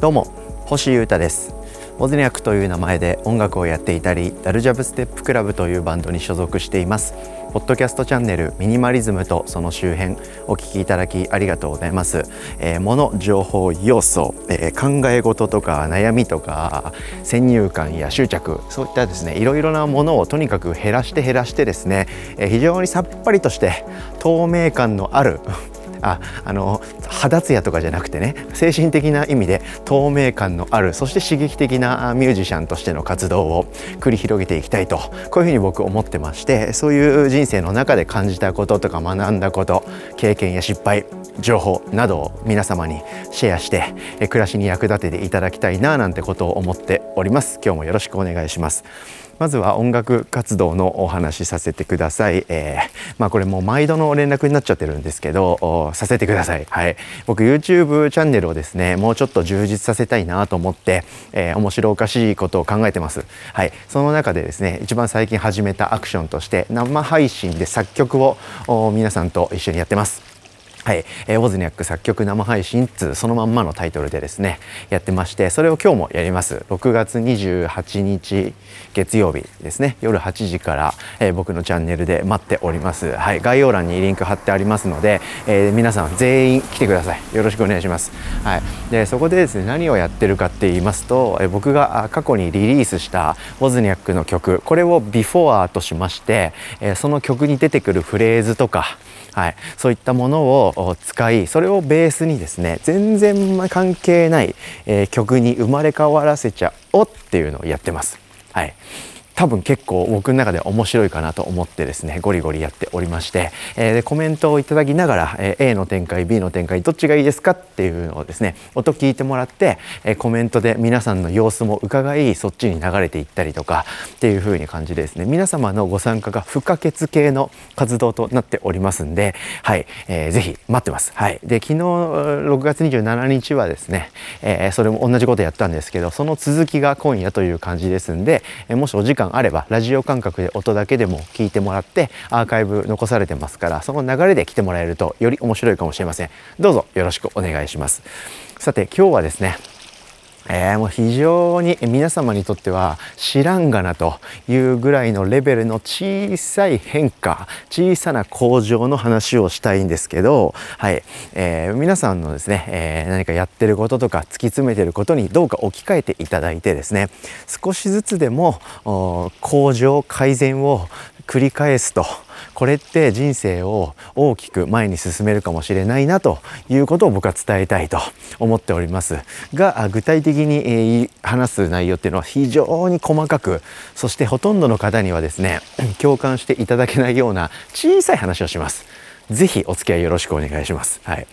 どうも星優太です。オズニャクという名前で音楽をやっていたりダルジャブステップクラブというバンドに所属しています。ポッドキャストチャンネルミニマリズムとその周辺お聞きいただきありがとうございます、えー、物情報要素、えー、考え事とか悩みとか先入観や執着そういったですねいろいろなものをとにかく減らして減らしてですね、えー、非常にさっぱりとして透明感のあるああの肌ツヤとかじゃなくてね精神的な意味で透明感のあるそして刺激的なミュージシャンとしての活動を繰り広げていきたいとこういうふうに僕思ってましてそういう人生の中で感じたこととか学んだこと経験や失敗情報などを皆様にシェアして暮らしに役立てていただきたいななんてことを思っております。今日もよろしくお願いします。まずは音楽活動のお話しさせてください、えー、まあこれもう毎度の連絡になっちゃってるんですけどさせてください。はい。僕 YouTube チャンネルをですねもうちょっと充実させたいなと思って、えー、面白おかしいことを考えてます。はい。その中でですね一番最近始めたアクションとして生配信で作曲を皆さんと一緒にやってます。はい、えー、ウォズニャック作曲生配信つそのまんまのタイトルでですねやってましてそれを今日もやります。6月28日月曜日ですね。夜8時から、えー、僕のチャンネルで待っております。はい。概要欄にリンク貼ってありますので、えー、皆さん全員来てください。よろしくお願いします。はい。でそこでですね何をやってるかって言いますと、えー、僕が過去にリリースしたウォズニャックの曲これをビフォアとしまして、えー、その曲に出てくるフレーズとかはい、そういったものを使いそれをベースにですね全然関係ない、えー、曲に生まれ変わらせちゃおうっていうのをやってます。はい、多分結構僕の中で面白いかなと思ってですねゴリゴリやっておりまして、えー、でコメントをいただきながら、えー、A の展開 B の展開どっちがいいですかっていうのをですね音聞いてもらって、えー、コメントで皆さんの様子も伺いそっちに流れていったりとかっていう風に感じでですね皆様のご参加が不可欠系の活動となっておりますんではい、えー、ぜひ待ってます。はい。で昨日6月27日はですね、えー、それも同じことやったんですけどその続きが今夜という感じですんで、え、もしお時間あればラジオ感覚で音だけでも聞いてもらってアーカイブ残されてますからその流れで来てもらえるとより面白いかもしれません。どうぞよろしくお願いします。さて今日はですねえー、もう非常に皆様にとっては知らんがなというぐらいのレベルの小さい変化小さな向上の話をしたいんですけど、はい。えー、皆さんのですね、えー、何かやってることとか突き詰めてることにどうか置き換えていただいてですね少しずつでも向上改善を繰り返すと。これって人生を大きく前に進めるかもしれないなということを僕は伝えたいと思っております。が具体的に話す内容っていうのは非常に細かく。そしてほとんどの方にはですね 共感していただけないような小さい話をします。是非お付き合いよろしくお願いします。はい。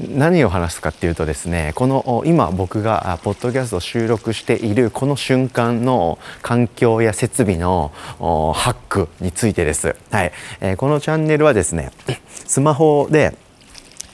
何を話すかっていうとですねこの今僕がポッドキャストを収録しているこの瞬間の環境や設備のハックについてです、はい。え、このチャンネルはですね スマホで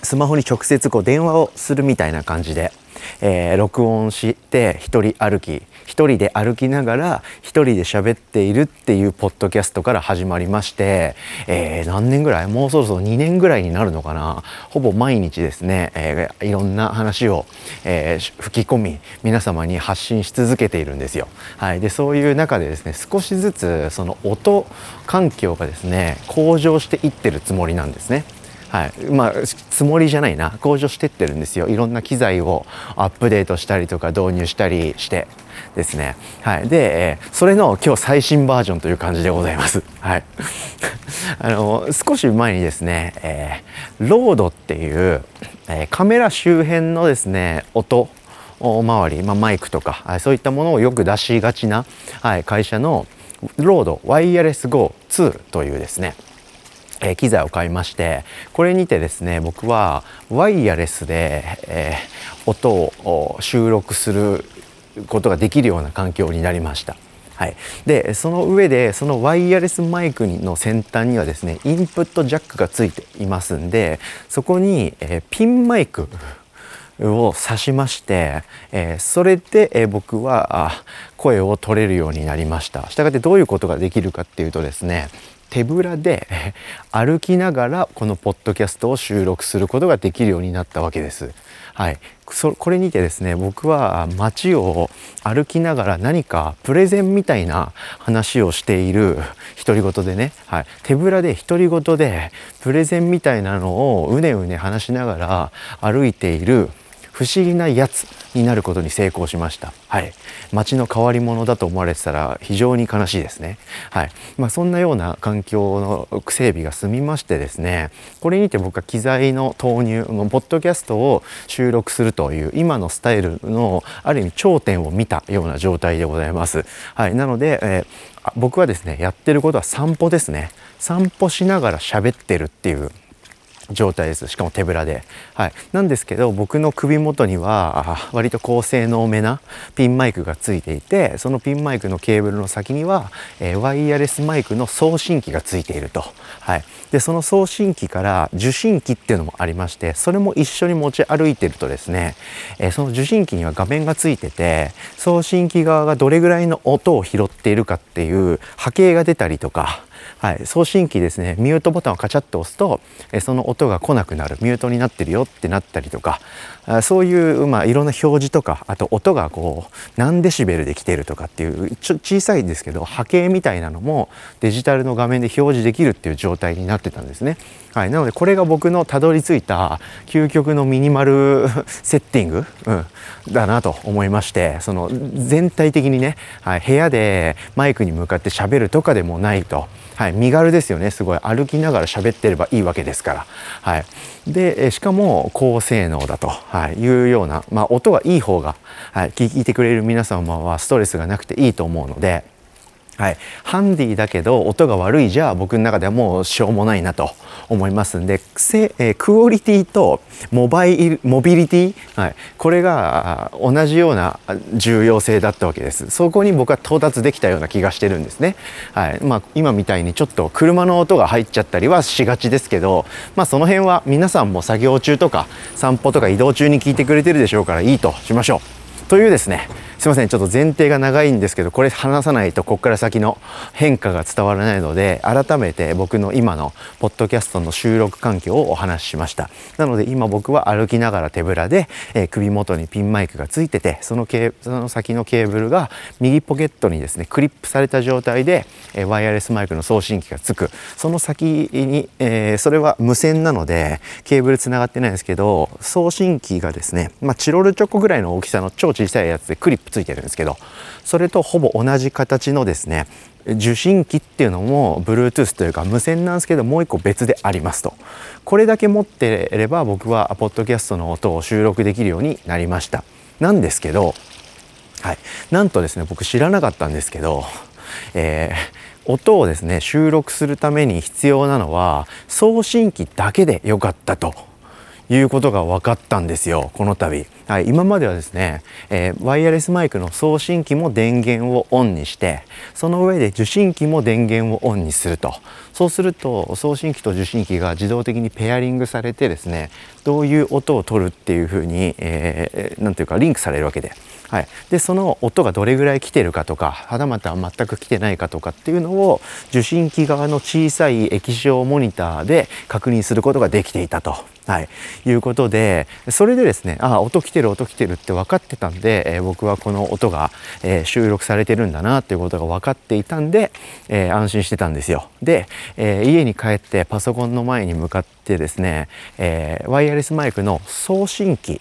スマホに直接こう電話をするみたいな感じでえー、録音して一人歩き一人で歩きながら一人で喋っているっていうポッドキャストから始まりまして、えー、何年ぐらい？もうそろそろ2年ぐらいになるのかな？ほぼ毎日ですね、えー、いろんな話を、えー、吹き込み皆様に発信し続けているんですよ。はい、でそういう中でですね少しずつその音環境がですね向上していってるつもりなんですね。はい、まあつもりじゃないな。向上してってるんですよ。いろんな機材をアップデートしたりとか導入したりしてですね。はい。で、え、それの今日最新バージョンという感じでございます。はい。あの少し前にですね、えー、ロードっていう、えー、カメラ周辺のですね音周り、まあ、マイクとかそういったものをよく出しがちな、はい、会社のロードワイヤレス GO2 というですねえ機材を買いましてこれにてですね僕はワイヤレスで、えー、音を収録することができるような環境になりました。はい、でその上でそのワイヤレスマイクの先端にはですねインプットジャックがついていますんでそこに、えー、ピンマイクを挿しまして、えー、それで、えー、僕は声を取れるようになりました。したがってどういうことができるかっていうとですね手ぶらで 歩きながらこのポッドキャストを収録することができるようになったわけです。はい、そこれにてですね僕は街を歩きながら何かプレゼンみたいな話をしている独り言でね、はい、手ぶらで独り言でプレゼンみたいなのをうねうね話しながら歩いている不思議なやつになることに成功しました。はい。街の変わり者だと思われてたら非常に悲しいですね。はい。まあそんなような環境の整備が済みましてですね、これにて僕は機材の投入の、ポッドキャストを収録するという今のスタイルのある意味頂点を見たような状態でございます。はい。なので、えー、僕はですね、やってることは散歩ですね。散歩しながら喋ってるっていう状態です。しかも手ぶらで、はい、なんですけど僕の首元には割と高性能めなピンマイクがついていてそのピンマイクのケーブルの先には、え、ワイヤレスマイクの送信機がついていると、はい、でその送信機から受信機っていうのもありましてそれも一緒に持ち歩いてるとですね、え、その受信機には画面がついてて送信機側がどれぐらいの音を拾っているかっていう波形が出たりとかはい、送信機ですねミュートボタンをカチャッと押すとその音が来なくなる。ミュートになってるよってなったりとかそういう、まあ、いろんな表示とかあと音がこう何デシベルで来てるとかっていうちょ小さいですけど波形みたいなのもデジタルの画面で表示できるっていう状態になってたんですね。はい、なのでこれが僕のたどり着いた究極のミニマル セッティング、うん、だなと思いましてその全体的にね、はい、部屋でマイクに向かって喋るとかでもないと。はい、身軽ですよね。すごい。歩きながら喋ってればいいわけですから、はい、でしかも高性能だと、はい、いうような、まあ、音がいい方が、はい、聞いてくれる皆様はストレスがなくていいと思うので。はい、ハンディだけど音が悪いじゃあ僕の中ではもうしょうもないなと思いますんでせ、えー、クオリティとモバイモビリティ、はい、これが同じような重要性だったわけです。そこに僕は到達できたような気がしてるんですね、はい。まあ、今みたいにちょっと車の音が入っちゃったりはしがちですけど、まあ、その辺は皆さんも作業中とか散歩とか移動中に聞いてくれてるでしょうからいいとしましょう。というですねすいませんちょっと前提が長いんですけどこれ話さないとここから先の変化が伝わらないので改めて僕の今のポッドキャストの収録環境をお話ししました。なので今僕は歩きながら手ぶらで、えー、首元にピンマイクがついててそのケその先のケーブルが右ポケットにですねクリップされた状態で、えー、ワイヤレスマイクの送信機がつく。その先に、えー、それは無線なのでケーブルつながってないんですけど送信機がですね、まあ、チロルチョコぐらいの大きさの超小さいやつでクリップついてるんですけどそれとほぼ同じ形のですね受信機っていうのも Bluetooth というか無線なんですけどもう一個別でありますと。これだけ持ってれば僕はポッドキャストの音を収録できるようになりました。なんですけどはい。なんとですね僕知らなかったんですけどえー、音をですね収録するために必要なのは送信機だけでよかったということが分かったんですよこの度、はい、今まではですね、えー、ワイヤレスマイクの送信機も電源をオンにしてその上で受信機も電源をオンにすると。そうすると送信機と受信機が自動的にペアリングされてですねどういう音を取るっていうふうに、えー、ていうかリンクされるわけで。はい、でその音がどれぐらい来てるかとかはたまた全く来てないかとかっていうのを受信機側の小さい液晶モニターで確認することができていたと。はい、いうことでそれでですねああ音来てる音来てるって分かってたんで、えー、僕はこの音が、えー、収録されてるんだなっていうことが分かっていたんで、えー、安心してたんですよ。で、え家に帰ってパソコンの前に向かってですね、えワイヤレスマイクの送信機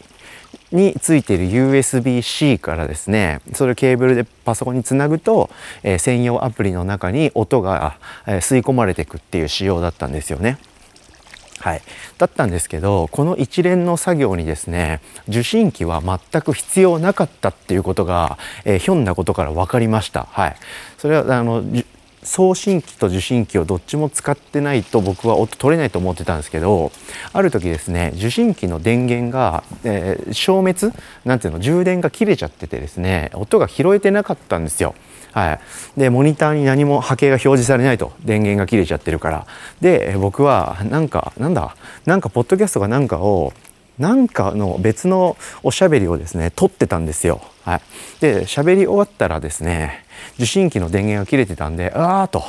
についている USB-C からですねそれをケーブルでパソコンにつなぐと、え、専用アプリの中に音が、え、吸い込まれていくっていう仕様だったんですよね。はい、だったんですけどこの一連の作業にですね受信機は全く必要なかったっていうことが、えー、ひょんなことから分かりました。はい、それはあの送信機と受信機をどっちも使ってないと僕は音取れないと思ってたんですけどある時ですね受信機の電源が、えー、消滅なんていうの充電が切れちゃっててですね音が拾えてなかったんですよ。はい、でモニターに何も波形が表示されないと。電源が切れちゃってるから。で僕はなんかなんだ？なんかポッドキャストかなんかをなんかの別のおしゃべりをですね撮ってたんですよ。はい、で喋り終わったらですね受信機の電源が切れてたんでああと。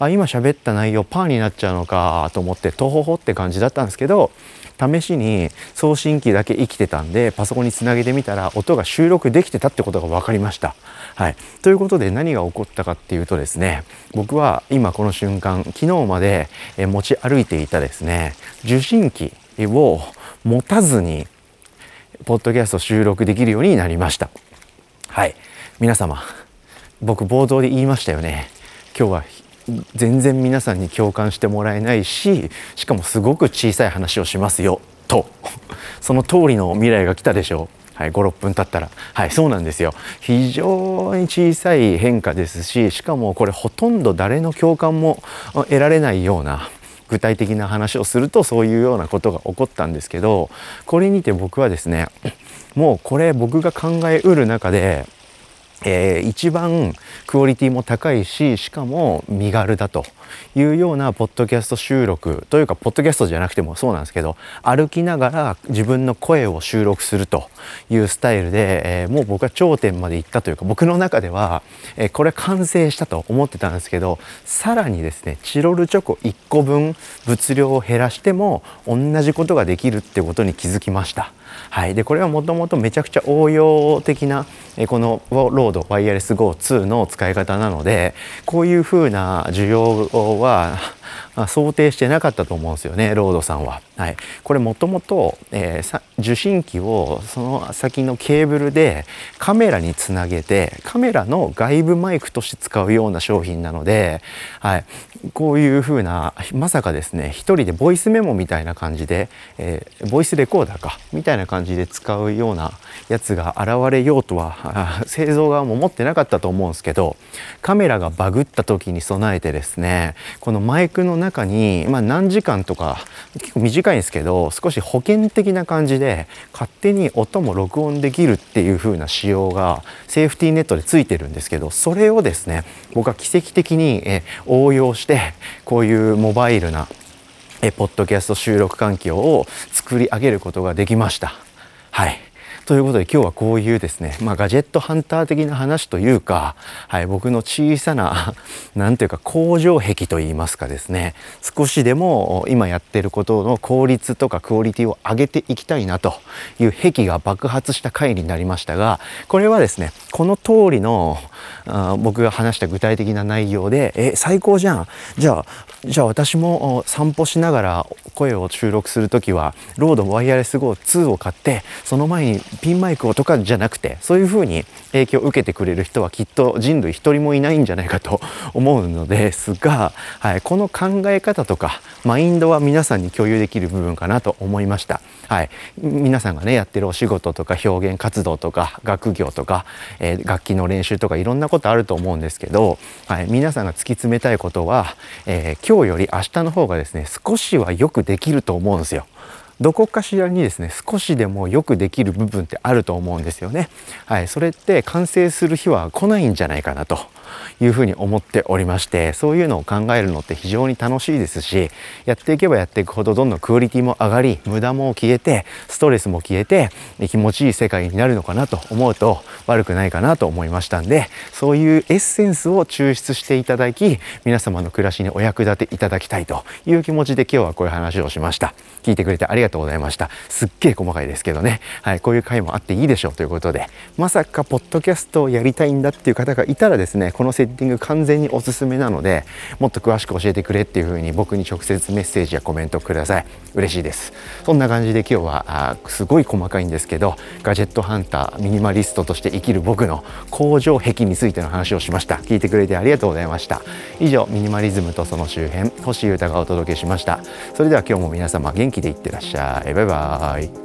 あ今喋った内容パーになっちゃうのかと思ってとほほって感じだったんですけど試しに送信機だけ生きてたんでパソコンにつなげてみたら音が収録できてたってことが分かりました。はい、ということで何が起こったかっていうとですね僕は今この瞬間昨日まで持ち歩いていたですね受信機を持たずにポッドキャスト収録できるようになりました。はい皆様僕冒頭で言いましたよね今日は全然皆さんに共感してもらえないししかもすごく小さい話をしますよと。その通りの未来が来たでしょう。はい、56分経ったら。はいそうなんですよ。非常に小さい変化ですししかもこれほとんど誰の共感も得られないような具体的な話をするとそういうようなことが起こったんですけどこれにて僕はですねもうこれ僕が考えうる中でえー、一番クオリティも高いししかも身軽だというようなポッドキャスト収録というかポッドキャストじゃなくてもそうなんですけど歩きながら自分の声を収録するというスタイルで、えー、もう僕は頂点まで行ったというか僕の中では、えー、これ完成したと思ってたんですけどさらにですねチロルチョコ1個分物量を減らしても同じことができるってことに気づきました。はい、でこれはもともとめちゃくちゃ応用的なこのロードワイヤレス GO2 の使い方なのでこういうふうな需要は 想定してなかったと思うんですよねロードさんは。はい、これもともと受信機をその先のケーブルでカメラにつなげてカメラの外部マイクとして使うような商品なので、はい、こういうふうなまさかですね一人でボイスメモみたいな感じで、えー、ボイスレコーダーかみたいな感じで使うようなやつが現れようとは 製造側も思ってなかったと思うんですけどカメラがバグった時に備えてですねこのマイクの中に、まあ、何時間とか結構短いんですけど少し保険的な感じでで勝手に音も録音できるっていう風な仕様がセーフティーネットでついてるんですけどそれをですね僕は奇跡的にえ応用してこういうモバイルなえポッドキャスト収録環境を作り上げることができました。はいということで今日はこういうですね、まあ、ガジェットハンター的な話というか、はい、僕の小さな 何ていうか工場壁といいますかですね少しでも今やってることの効率とかクオリティを上げていきたいなという壁が爆発した回になりましたがこれはですねこの通りのあ僕が話した具体的な内容でえ最高じゃん。じゃあじゃあ私も散歩しながら声を収録する時はロードワイヤレス GO2 を買ってその前にピンマイクをとかじゃなくてそういうふうに影響を受けてくれる人はきっと人類一人もいないんじゃないかと思うのですが、はい、この考え方とかマインドは皆さんに共有できる部分かなと思いました。はい、皆さんがねやってるお仕事とか表現活動とか学業とか、えー、楽器の練習とかいろんなことあると思うんですけど、はい、皆さんが突き詰めたいことは、えー、今日より明日の方がですね少しはよくできると思うんですよ。どこかしらにですね少しでもよくできる部分ってあると思うんですよね。はい、それって完成する日は来ないんじゃないかなと。いうふうに思っておりましてそういうのを考えるのって非常に楽しいですしやっていけばやっていくほどどんどんクオリティも上がり無駄も消えてストレスも消えて気持ちいい世界になるのかなと思うと悪くないかなと思いましたんでそういうエッセンスを抽出していただき皆様の暮らしにお役立ていただきたいという気持ちで今日はこういう話をしました。聞いてくれてありがとうございました。すっげえ細かいですけどね。はいこういう回もあっていいでしょうということでまさかポッドキャストをやりたいんだっていう方がいたらですねこのセッティング完全におすすめなのでもっと詳しく教えてくれっていう風に僕に直接メッセージやコメントください。嬉しいです。そんな感じで今日はあすごい細かいんですけどガジェットハンターミニマリストとして生きる僕の工場壁についての話をしました。聞いてくれてありがとうございました。以上ミニマリズムとその周辺星優太がお届けしました。それでは今日も皆様元気でいってらっしゃい。バイバーイ。